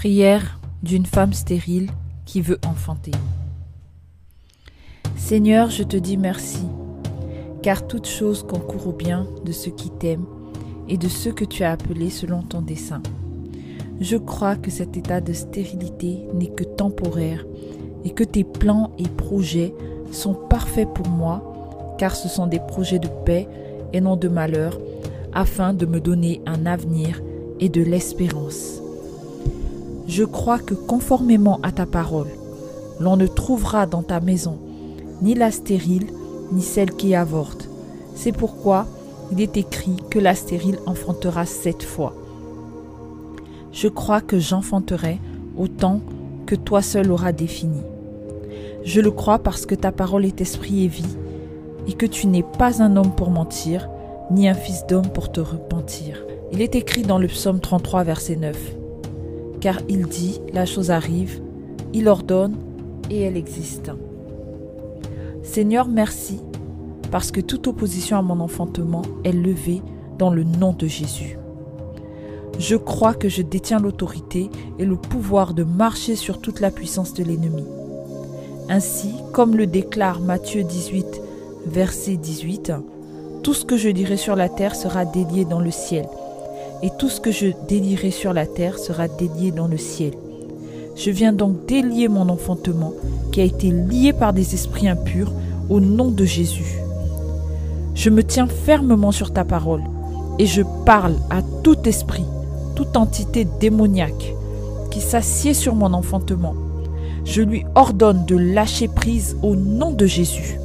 Prière d'une femme stérile qui veut enfanter. Seigneur, je te dis merci, car toute chose concourt au bien de ceux qui t'aiment et de ceux que tu as appelés selon ton dessein. Je crois que cet état de stérilité n'est que temporaire et que tes plans et projets sont parfaits pour moi, car ce sont des projets de paix et non de malheur, afin de me donner un avenir et de l'espérance. Je crois que conformément à ta parole, l'on ne trouvera dans ta maison ni la stérile, ni celle qui avorte. C'est pourquoi il est écrit que la stérile enfantera sept fois. Je crois que j'enfanterai autant que toi seul auras défini. Je le crois parce que ta parole est esprit et vie, et que tu n'es pas un homme pour mentir, ni un fils d'homme pour te repentir. Il est écrit dans le psaume 33, verset 9. Car il dit, la chose arrive, il ordonne, et elle existe. Seigneur, merci, parce que toute opposition à mon enfantement est levée dans le nom de Jésus. Je crois que je détiens l'autorité et le pouvoir de marcher sur toute la puissance de l'ennemi. Ainsi, comme le déclare Matthieu 18, verset 18, Tout ce que je dirai sur la terre sera délié dans le ciel, et tout ce que je délierai sur la terre sera délié dans le ciel. Je viens donc délier mon enfantement qui a été lié par des esprits impurs au nom de Jésus. Je me tiens fermement sur ta parole et je parle à tout esprit, toute entité démoniaque qui s'assied sur mon enfantement. Je lui ordonne de lâcher prise au nom de Jésus.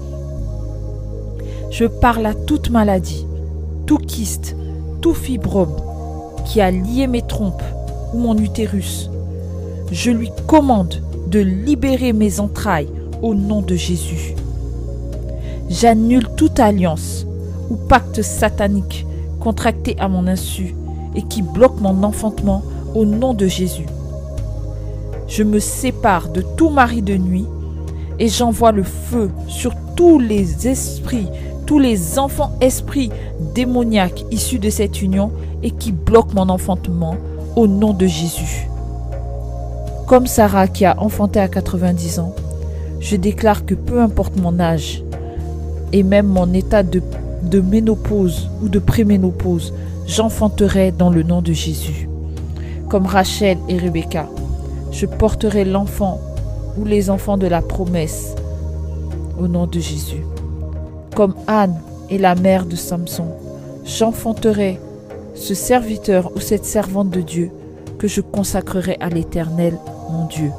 Je parle à toute maladie, tout kyste, tout fibrome qui a lié mes trompes ou mon utérus. Je lui commande de libérer mes entrailles au nom de Jésus. J'annule toute alliance ou pacte satanique contracté à mon insu et qui bloque mon enfantement au nom de Jésus. Je me sépare de tout mari de nuit et j'envoie le feu sur tous les esprits, tous les enfants esprits démoniaques issus de cette union et qui bloquent mon enfantement au nom de Jésus. Comme Sarah qui a enfanté à 90 ans, je déclare que peu importe mon âge et même mon état de, de ménopause ou de préménopause, j'enfanterai dans le nom de Jésus. Comme Rachel et Rebecca, je porterai l'enfant ou les enfants de la promesse au nom de Jésus. Comme Anne et la mère de Samson, j'enfanterai ce serviteur ou cette servante de Dieu que je consacrerai à l'Éternel, mon Dieu.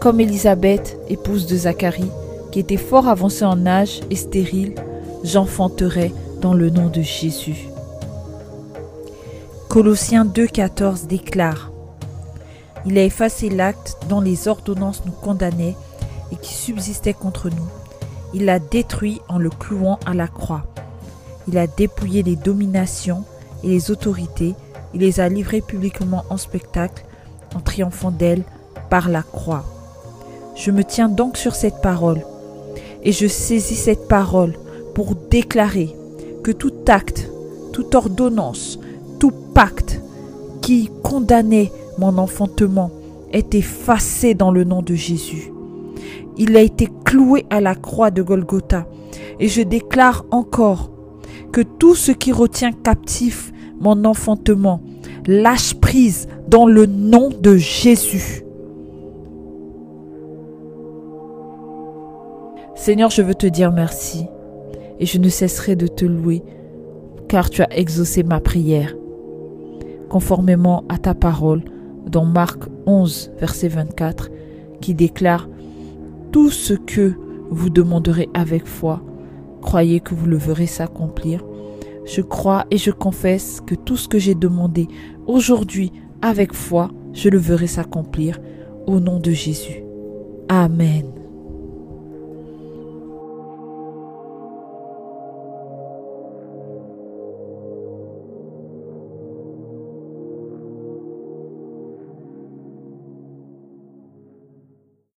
Comme Élisabeth, épouse de Zacharie, qui était fort avancée en âge et stérile, j'enfanterai dans le nom de Jésus. Colossiens 2,14 déclare Il a effacé l'acte dont les ordonnances nous condamnaient et qui subsistait contre nous. Il l'a détruit en le clouant à la croix. Il a dépouillé les dominations et les autorités il les a livrées publiquement en spectacle, en triomphant d'elles par la croix. Je me tiens donc sur cette parole, et je saisis cette parole pour déclarer que tout acte, toute ordonnance, tout pacte qui condamnait mon enfantement est effacé dans le nom de Jésus. Il a été cloué à la croix de Golgotha, et je déclare encore que tout ce qui retient captif mon enfantement. Lâche prise dans le nom de Jésus. Seigneur, je veux te dire merci et je ne cesserai de te louer car tu as exaucé ma prière. Conformément à ta parole dans Marc 11, verset 24, qui déclare Tout ce que vous demanderez avec foi, croyez que vous le verrez s'accomplir. Je crois et je confesse que tout ce que j'ai demandé aujourd'hui avec foi, je le verrai s'accomplir au nom de Jésus. Amen.